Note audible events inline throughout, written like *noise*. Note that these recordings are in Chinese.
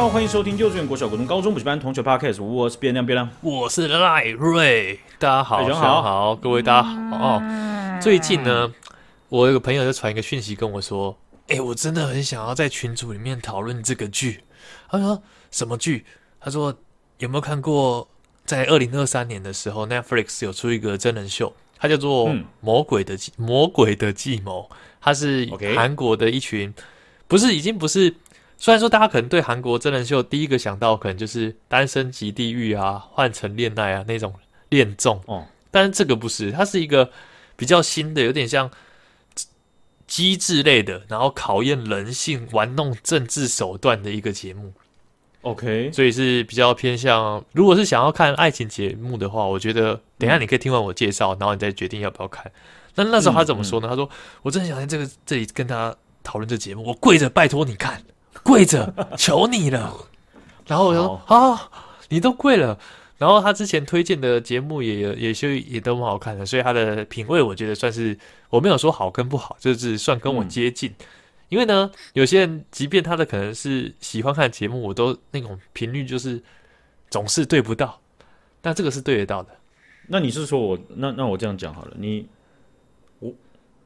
好欢迎收听幼稚园、国小、国中、高中补习班同学 Podcast，我是变亮变亮，我是赖瑞，大家好，大家好，好，各位大家好哦。最近呢，我有个朋友就传一个讯息跟我说，哎、欸，我真的很想要在群组里面讨论这个剧。他说什么剧？他说有没有看过？在二零二三年的时候，Netflix 有出一个真人秀，它叫做《魔鬼的计、嗯、魔鬼的计谋》，它是韩国的一群，不是已经不是。虽然说大家可能对韩国真人秀第一个想到可能就是《单身即地狱》啊，《换成恋爱》啊那种恋综哦，但是这个不是，它是一个比较新的，有点像机制类的，然后考验人性、玩弄政治手段的一个节目。OK，所以是比较偏向，如果是想要看爱情节目的话，我觉得等一下你可以听完我介绍，然后你再决定要不要看。那那时候他怎么说呢？嗯嗯、他说：“我真的想在这个这里跟他讨论这节目，我跪着拜托你看。”跪着求你了，*laughs* 然后我就说啊，你都跪了。然后他之前推荐的节目也也也也都蛮好看的，所以他的品味我觉得算是我没有说好跟不好，就是算跟我接近。嗯、因为呢，有些人即便他的可能是喜欢看节目，我都那种频率就是总是对不到，但这个是对得到的。那你是说我那那我这样讲好了，你我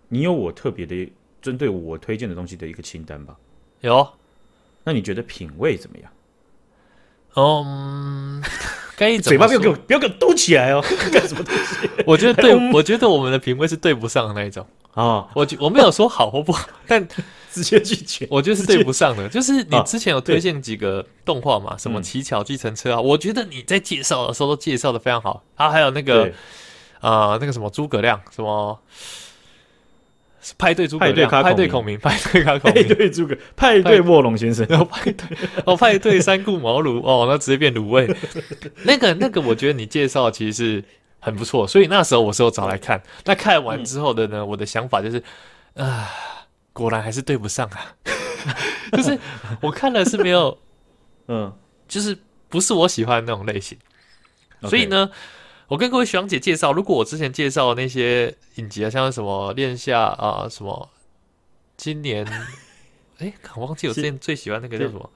你有我特别的针对我推荐的东西的一个清单吧？有。那你觉得品味怎么样？嗯，*laughs* 该嘴巴不要给我不要给我嘟起来哦！*laughs* 干什么东西？*laughs* 我觉得对，我觉得我们的品味是对不上的那一种啊。我我没有说好或不好，但直接拒绝。我觉得是对不上的。就是你之前有推荐几个动画嘛？什么乞巧计程车啊？我觉得你在介绍的时候都介绍的非常好。啊，还有那个啊，那个什么诸葛亮什么。派对诸葛亮，派对孔明，派对卡孔明，派对诸葛，派对卧龙先生，然 *laughs* 后派对哦，派对三顾茅庐 *laughs* 哦，那直接变卤味。那 *laughs* 个那个，我觉得你介绍其实是很不错，所以那时候我是有找来看。那看完之后的呢，嗯、我的想法就是啊，果然还是对不上啊，就是我看了是没有，嗯，就是不是我喜欢的那种类型，所以呢。我跟各位学长姐介绍，如果我之前介绍的那些影集啊，像什么恋夏啊，什么今年，哎、*laughs* 欸，我忘记我之前最喜欢那个叫什么？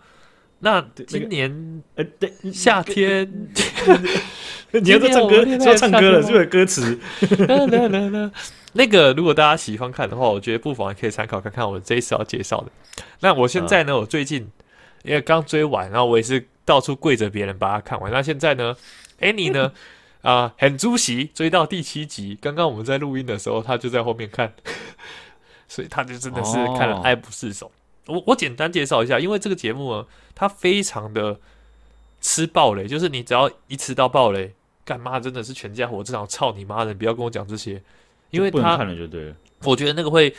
那今年，呃，对，夏天，*laughs* 你要在唱歌，要唱歌了，是不是歌词？那个，如果大家喜欢看的话，我觉得不妨可以参考看看我这一次要介绍的。那我现在呢，我最近因为刚追完，然后我也是到处跪着别人把它看完。那现在呢，，Annie 呢？*laughs* 啊、呃，很猪席追到第七集。刚刚我们在录音的时候，他就在后面看，*laughs* 所以他就真的是看了爱不释手。哦、我我简单介绍一下，因为这个节目呢，它非常的吃暴雷，就是你只要一吃到暴雷，干妈真的是全家火，这场操你妈的！你不要跟我讲这些，因为他不能看了就对了。我觉得那个会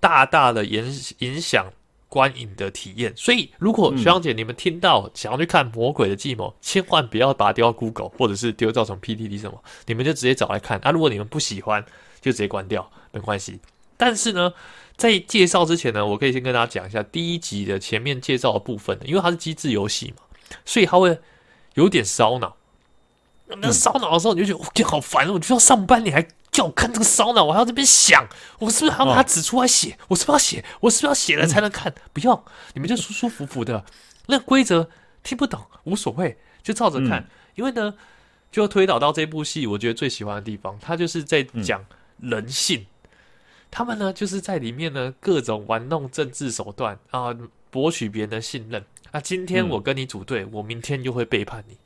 大大的影影响。观影的体验，所以如果学长姐你们听到想要去看《魔鬼的计谋》，嗯，千万不要把它丢到 Google 或者是丢到什么 PTT 什么，你们就直接找来看。啊，如果你们不喜欢，就直接关掉，没关系。但是呢，在介绍之前呢，我可以先跟大家讲一下第一集的前面介绍的部分，因为它是机制游戏嘛，所以它会有点烧脑。那烧脑的时候，你就觉得我天好烦，我就要上班，你还。叫我看这个烧脑，我还要这边想，我是不是还要拿它指出来写？哦、我是不是要写？我是不是要写了才能看？嗯、不用，你们就舒舒服服的。那规则听不懂无所谓，就照着看。嗯、因为呢，就推导到这部戏，我觉得最喜欢的地方，它就是在讲人性。嗯、他们呢，就是在里面呢，各种玩弄政治手段啊，博取别人的信任。啊、今天我跟你组队，嗯、我明天就会背叛你，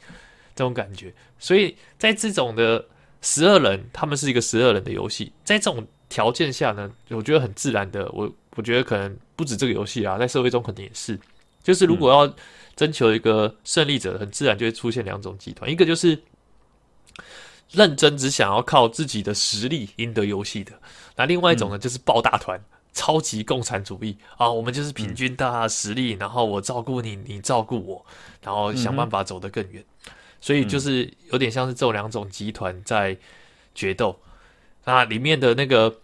这种感觉。所以在这种的。十二人，他们是一个十二人的游戏，在这种条件下呢，我觉得很自然的。我我觉得可能不止这个游戏啊，在社会中肯定也是。就是如果要征求一个胜利者，很自然就会出现两种集团，一个就是认真只想要靠自己的实力赢得游戏的，那另外一种呢，就是抱大团，超级共产主义啊，我们就是平均大家的实力，然后我照顾你，你照顾我，然后想办法走得更远。所以就是有点像是这两种集团在决斗，那里面的那个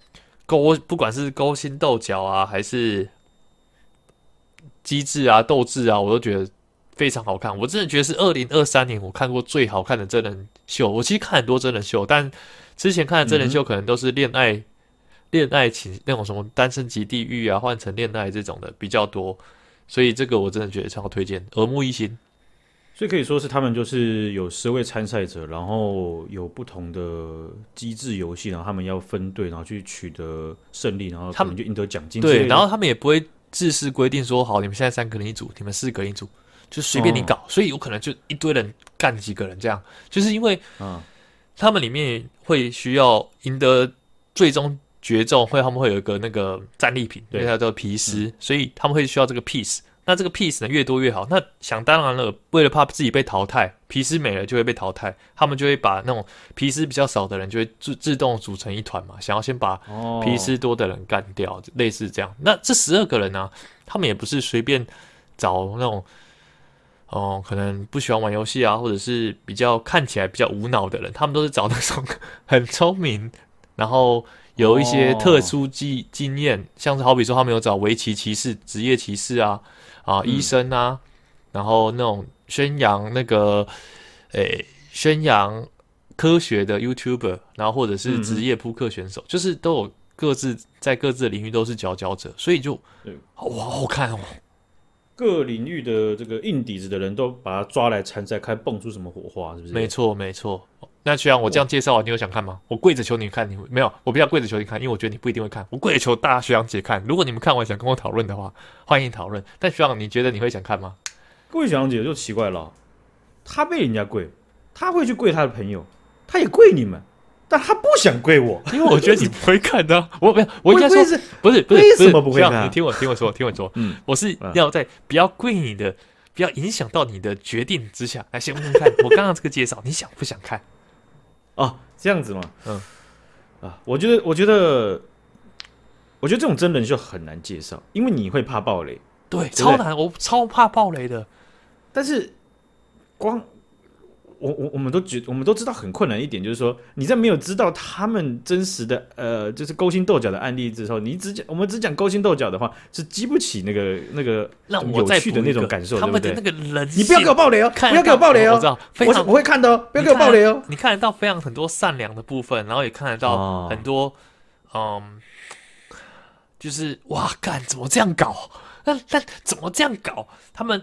勾，不管是勾心斗角啊，还是机智啊、斗志啊，我都觉得非常好看。我真的觉得是二零二三年我看过最好看的真人秀。我其实看很多真人秀，但之前看的真人秀可能都是恋爱、恋爱情那种什么《单身级地狱》啊、《换成恋爱》这种的比较多。所以这个我真的觉得超推荐，耳目一新。所以可以说是他们就是有十位参赛者，然后有不同的机制游戏，然后他们要分队，然后去取得胜利，然后他们就赢得奖金。对，然后他们也不会自式规定说，好，你们现在三个人一组，你们四个人一组，就随便你搞。哦、所以有可能就一堆人干几个人这样，就是因为他们里面会需要赢得最终决斗，会他们会有一个那个战利品，对，它叫皮斯，嗯、所以他们会需要这个 piece。那这个 piece 呢，越多越好。那想当然了，为了怕自己被淘汰，皮斯没了就会被淘汰，他们就会把那种皮斯比较少的人就会自自动组成一团嘛，想要先把皮斯多的人干掉，哦、类似这样。那这十二个人呢、啊，他们也不是随便找那种，哦、呃，可能不喜欢玩游戏啊，或者是比较看起来比较无脑的人，他们都是找那种 *laughs* 很聪明，然后有一些特殊经经验，哦、像是好比说他们有找围棋骑士、职业骑士啊。啊，医生啊，嗯、然后那种宣扬那个，诶，宣扬科学的 YouTuber，然后或者是职业扑克选手，嗯、就是都有各自在各自的领域都是佼佼者，所以就对哇，好看哦！各领域的这个硬底子的人都把他抓来参赛，看蹦出什么火花，是不是？没错，没错。那徐阳我这样介绍，你有想看吗？我跪着求你看，你没有？我不要跪着求你看，因为我觉得你不一定会看。我跪着求大家徐阳姐看。如果你们看完想跟我讨论的话，欢迎讨论。但徐阳，你觉得你会想看吗？各位学长姐就奇怪了，他被人家跪，他会去跪他的朋友，他也跪你们，但他不想跪我，因为我觉得你不会看的。*laughs* 我没有，我应该说是不是不是为什么不会看？你听我听我说，*laughs* 听我说，嗯，我是要在不要跪你的，不要影响到你的决定之下来先问问看。我刚刚这个介绍，你想不想看？哦，这样子吗，嗯，啊，我觉得，我觉得，我觉得这种真人秀很难介绍，因为你会怕暴雷，对，对对超难，我超怕暴雷的。但是，光。我我我们都觉，我们都知道很困难一点，就是说你在没有知道他们真实的呃，就是勾心斗角的案例之后，你只讲我们只讲勾心斗角的话，是激不起那个那个让我有趣的那种感受，他们的那个人，你不要给我爆雷哦，不要给我爆雷哦，我知道，我我会看的哦，不要给我爆雷哦。你看得到非常很多善良的部分，然后也看得到很多，嗯，就是哇，干怎么这样搞？那那怎么这样搞？他们。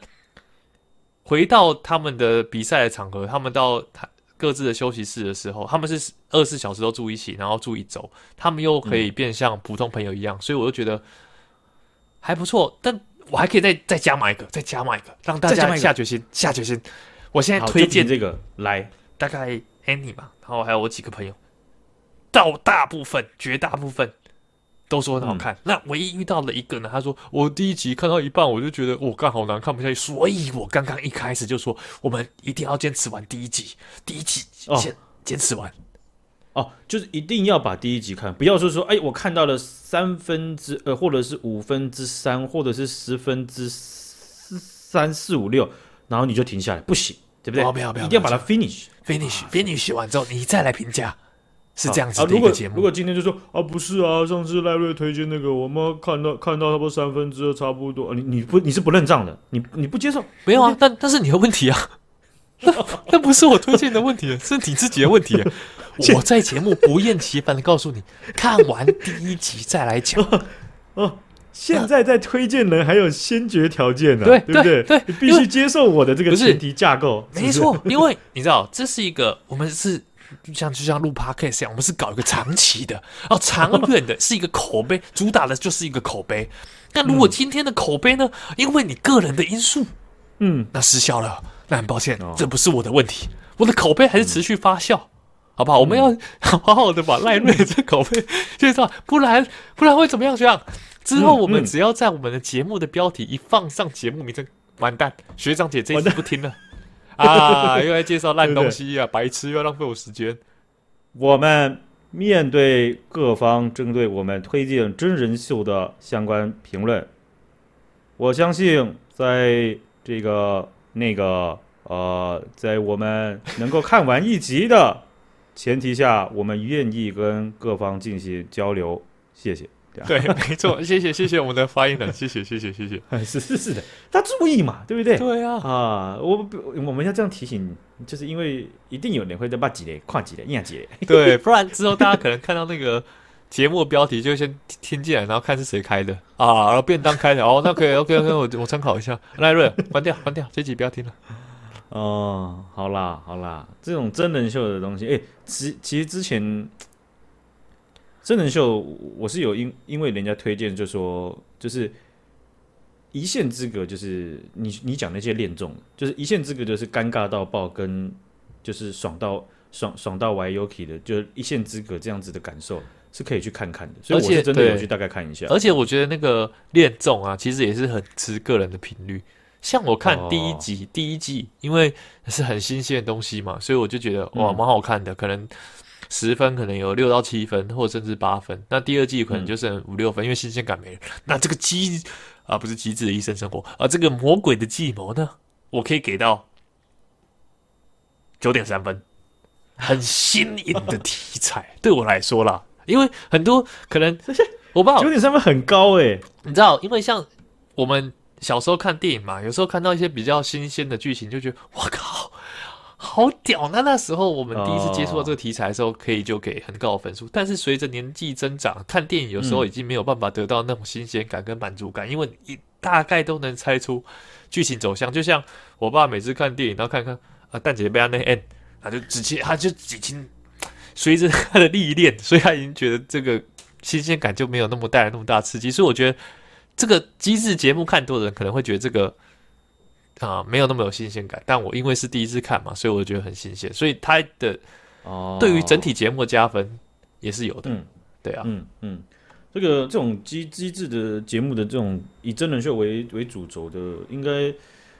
回到他们的比赛的场合，他们到他各自的休息室的时候，他们是二十四小时都住一起，然后住一周，他们又可以变像普通朋友一样，嗯、所以我就觉得还不错。但我还可以再再加码一个，再加码一个，让大家下决心，下决心。我现在推荐这个来，大概 Annie 吧，然后还有我几个朋友，到大部分、绝大部分。都说很好看，嗯、那唯一遇到了一个呢？他说我第一集看到一半，我就觉得我刚好难看不下去，所以我刚刚一开始就说我们一定要坚持完第一集，第一集先坚持完。哦，就是一定要把第一集看，不要说说哎，我看到了三分之呃，或者是五分之三，或者是十分之三四五六，然后你就停下来，不行，对不对？哦、不要不要，一定要把它 finish finish finish 完之后，你再来评价。是这样子的一个节目。如果今天就说啊，不是啊，上次赖瑞推荐那个，我们看到看到差不多三分之二，差不多。你你不你是不认账的，你你不接受？没有啊，但但是你的问题啊，那 *laughs* 那不是我推荐的问题，是你自己的问题。*laughs* 我在节目不厌其烦的告诉你，看完第一集再来讲。*laughs* 哦，现在在推荐人还有先决条件呢，对不对？对，你必须接受我的这个前提架构。没错，因为你知道，这是一个我们是。就像就像录 podcast 一样，我们是搞一个长期的，哦，长远的，是一个口碑，主打的就是一个口碑。那如果今天的口碑呢？因为你个人的因素，嗯，那失效了，那很抱歉，这不是我的问题，我的口碑还是持续发酵，好不好？我们要 *laughs* 好好的把赖瑞这口碑介绍，不然不然会怎么样？学长之后我们只要在我们的节目的标题一放上节目名称，完蛋，学长姐这一次不听了。啊！又来介绍烂东西啊，对对白痴又要浪费我时间。我们面对各方针对我们推荐真人秀的相关评论，我相信在这个那个呃，在我们能够看完一集的前提下，我们愿意跟各方进行交流。谢谢。对，*laughs* 没错，谢谢谢谢我们的发言人，谢谢谢谢谢谢，*laughs* 是是是的，他注意嘛，对不对？对啊，啊，我我们要这样提醒，就是因为一定有人会在骂几嘞、跨几嘞、念几嘞，*laughs* 对，不然之后大家可能看到那个节目标题就先听进来，然后看是谁开的啊，然后便当开的哦，那可以，OK OK，我我参考一下。赖瑞，关掉关掉，这集不要听了。哦，好啦好啦，这种真人秀的东西，哎、欸，其其实之前真人秀我是有因因为人家推荐，就说就是一线之隔，就是你你讲那些恋综，就是一线之隔，就是尴尬到爆，跟就是爽到爽爽到歪 Yuki 的，就是一线之隔这样子的感受是可以去看看的。所以我是真的有去大概看一下，而且我觉得那个恋综啊，其实也是很吃个人的频率。像我看第一集、哦、第一季，因为是很新鲜的东西嘛，所以我就觉得哇，蛮好看的。可能十分，可能有六到七分，或者甚至八分。那第二季可能就剩五六分，嗯、因为新鲜感没了。那这个机啊，不是机智的医生生活啊，这个魔鬼的计谋呢，我可以给到九点三分，很新颖的题材，*laughs* 对我来说啦，因为很多可能 *laughs* 我不知道九点三分很高诶，你知道，因为像我们。小时候看电影嘛，有时候看到一些比较新鲜的剧情，就觉得我靠，好屌！那那时候我们第一次接触到这个题材的时候，可以就给很高的分数。但是随着年纪增长，看电影有时候已经没有办法得到那种新鲜感跟满足感，因为你大概都能猜出剧情走向。就像我爸每次看电影，然后看看啊，蛋姐被他那 end，他就直接他就已经随着他的历练，所以他已经觉得这个新鲜感就没有那么带来那么大刺激。所以我觉得。这个机智节目看多的人可能会觉得这个啊、呃、没有那么有新鲜感，但我因为是第一次看嘛，所以我觉得很新鲜，所以它的哦。对于整体节目的加分也是有的，嗯，对啊，嗯嗯，这个这种机机制的节目的这种以真人秀为为主轴的，应该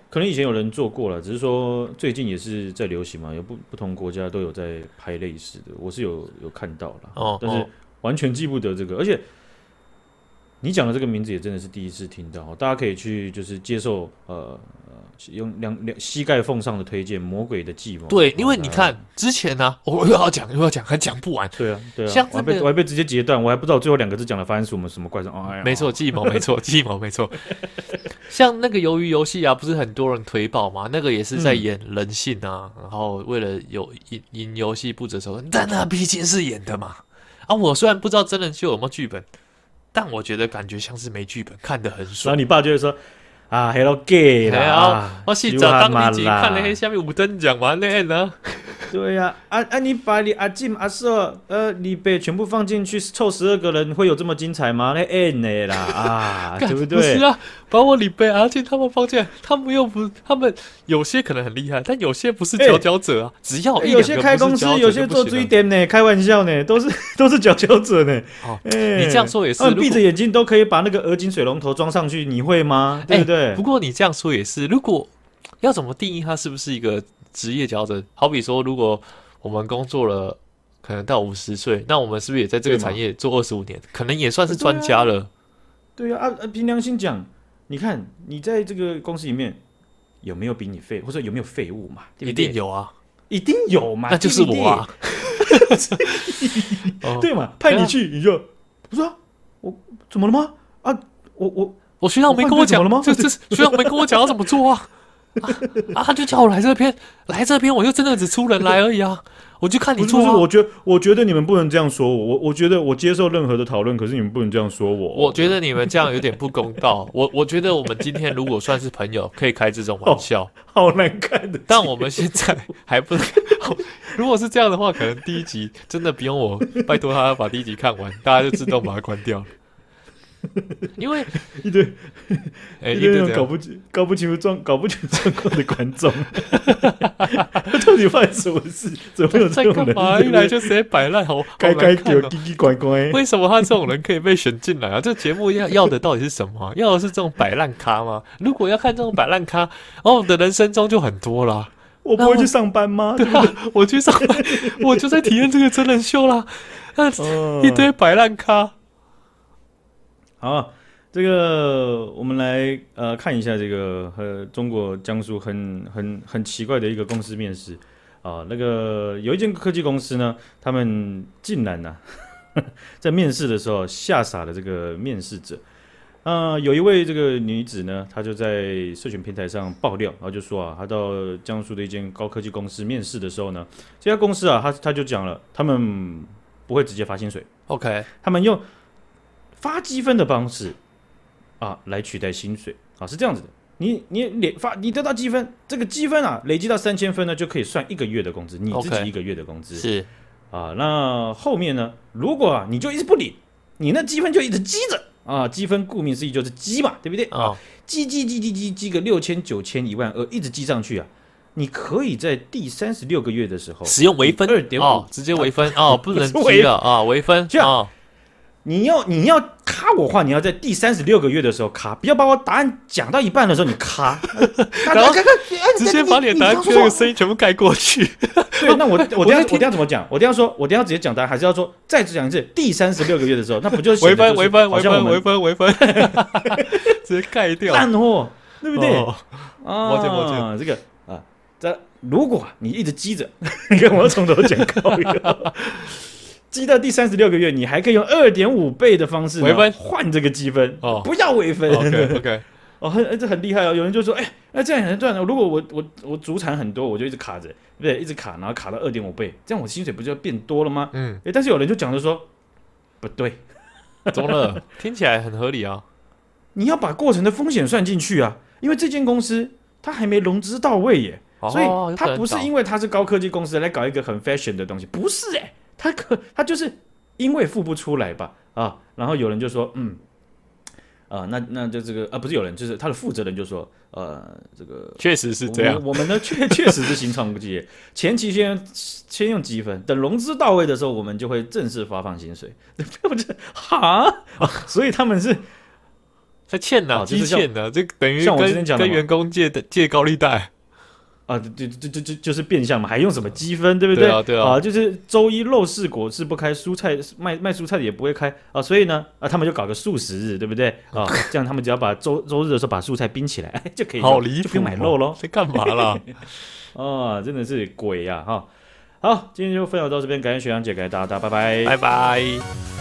可能以前有人做过了，只是说最近也是在流行嘛，有不不同国家都有在拍类似的，我是有有看到了，哦，但是完全记不得这个，而且。你讲的这个名字也真的是第一次听到，大家可以去就是接受呃用两两膝盖缝上的推荐《魔鬼的计谋》。对，因为你看之前呢、啊，*laughs* 我又要讲又要讲，还讲不完。对啊，对啊，像我还被我还被直接截断，我还不知道最后两个字讲的发生什么什么怪声。*laughs* 哎呀，没错，计谋没错，*laughs* 计谋没错。像那个鱿鱼游戏啊，不是很多人推爆吗？那个也是在演人性啊，嗯、然后为了有赢赢游戏不择手段，但那毕竟是演的嘛。啊，我虽然不知道真人秀有没有剧本。但我觉得感觉像是没剧本，看得很爽。然后你爸就会说：“啊，Hello gay 我是找当你看那些下面五等奖完嘞呢？” *laughs* 对呀、啊，啊啊！你把你阿进阿瑟呃李贝全部放进去凑十二个人，会有这么精彩吗？那 N 的啦啊，*laughs* 对不对？不是啊，把我李贝阿进他们放进来，他们又不，他们有些可能很厉害，但有些不是佼佼者啊。欸、只要一有些开公司，有些做追点呢，开玩笑呢，都是 *laughs* 都是佼佼者呢。哦，欸、你这样说也是，闭着眼睛都可以把那个鹅颈水龙头装上去，你会吗？对不对？欸、不过你这样说也是，如果要怎么定义它是不是一个？职业佼佼者，好比说，如果我们工作了，可能到五十岁，那我们是不是也在这个产业做二十五年？可能也算是专家了。对啊，啊，凭良心讲，你看你在这个公司里面有没有比你废，或者有没有废物嘛？对对一定有啊，一定有嘛，那就是我啊。*laughs* 对嘛，派你去你就不是啊，我怎么了吗？啊，我我我学长没跟我讲了吗？这这学长没跟我讲要怎么做啊？*laughs* 啊！他就叫我来这边，来这边，我就真的只出人来而已啊！我就看你做。我觉得，我觉得你们不能这样说我。我我觉得我接受任何的讨论，可是你们不能这样说我。我觉得你们这样有点不公道。*laughs* 我我觉得我们今天如果算是朋友，可以开这种玩笑。好，好难看的。但我们现在还不能。*laughs* 如果是这样的话，可能第一集真的不用我拜托他把第一集看完，大家就自动把它关掉了。*laughs* 因为 *laughs* 一堆，哎，一堆搞不清、搞不清楚状、搞不清楚状况的观众，*laughs* 到底发生什么事？怎么有这种人？一来就直接摆烂，好，该该给奇奇怪怪。为什么他这种人可以被选进来啊？这节目要要的到底是什么？要的是这种摆烂咖吗？如果要看这种摆烂咖，哦，我的人生中就很多了。我不会去上班吗？对啊，我去上班，我就在体验这个真人秀啦。一堆摆烂咖。好，这个我们来呃看一下这个和中国江苏很很很奇怪的一个公司面试。啊，那个有一间科技公司呢，他们竟然呢、啊、*laughs* 在面试的时候吓傻了这个面试者。啊，有一位这个女子呢，她就在社群平台上爆料，然后就说啊，她到江苏的一间高科技公司面试的时候呢，这家公司啊，她她就讲了，他们不会直接发薪水。OK，他们用发积分的方式啊来取代薪水啊，是这样子的。你你累发你得到积分，这个积分啊累积到三千分呢，就可以算一个月的工资，你自己一个月的工资 Okay, 是啊。那后面呢，如果啊你就一直不领，你那积分就一直积着啊，积分顾名思义就是积嘛，对不对？哦，积积积积积积个六千九千一万二，一直积上去啊。你可以在第三十六个月的时候使用微分二点五，直接微分 *laughs* 哦，不能积了啊，微分这样。你要你要卡我话，你要在第三十六个月的时候卡，不要把我答案讲到一半的时候你卡，*laughs* 然后 *laughs* 直接把你的答案那个声音全部盖过去。对，那我 *laughs* 我等下我等下怎么讲？我等下说，我等下直接讲答案，还是要说再讲一次？第三十六个月的时候，那不就是微分微分微分微分微分，直接盖掉，烂货，对不对？啊，抱歉抱歉，这个啊，这如果你一直积着，你看我要从头讲。积到第三十六个月，你还可以用二点五倍的方式微分换这个积分哦，不要微分。OK OK，*laughs* 哦，很这很厉害哦。有人就说，哎，那这样很赚的。如果我我我主产很多，我就一直卡着，对？一直卡，然后卡到二点五倍，这样我薪水不就要变多了吗？嗯，哎，但是有人就讲着说，不对，中了，听起来很合理啊。你要把过程的风险算进去啊，因为这间公司它还没融资到位耶，所以它不是因为它是高科技公司来搞一个很 fashion 的东西，不是哎。他可他就是因为付不出来吧啊，然后有人就说嗯啊，那那就这个啊不是有人就是他的负责人就说呃这个确实是这样，我，们呢确 *laughs* 确实是新创企业，前期先先用积分，等融资到位的时候，我们就会正式发放薪水，*laughs* 不是哈、啊，所以他们是他欠的，积欠的，这等于像我之前讲的跟员工借的借高利贷。啊，就就就就就是变相嘛，还用什么积分，对不对？对啊，对啊，啊，就是周一肉市果是不开，蔬菜卖卖蔬菜的也不会开啊，所以呢，啊，他们就搞个素食日，对不对？啊，这样他们只要把周周日的时候把蔬菜冰起来，哎，就可以，好离谱，就不用买肉喽，在干嘛啦？*laughs* 啊，真的是鬼呀！哈，好，今天就分享到这边，感谢学长姐，感谢大家，大家拜拜，拜拜。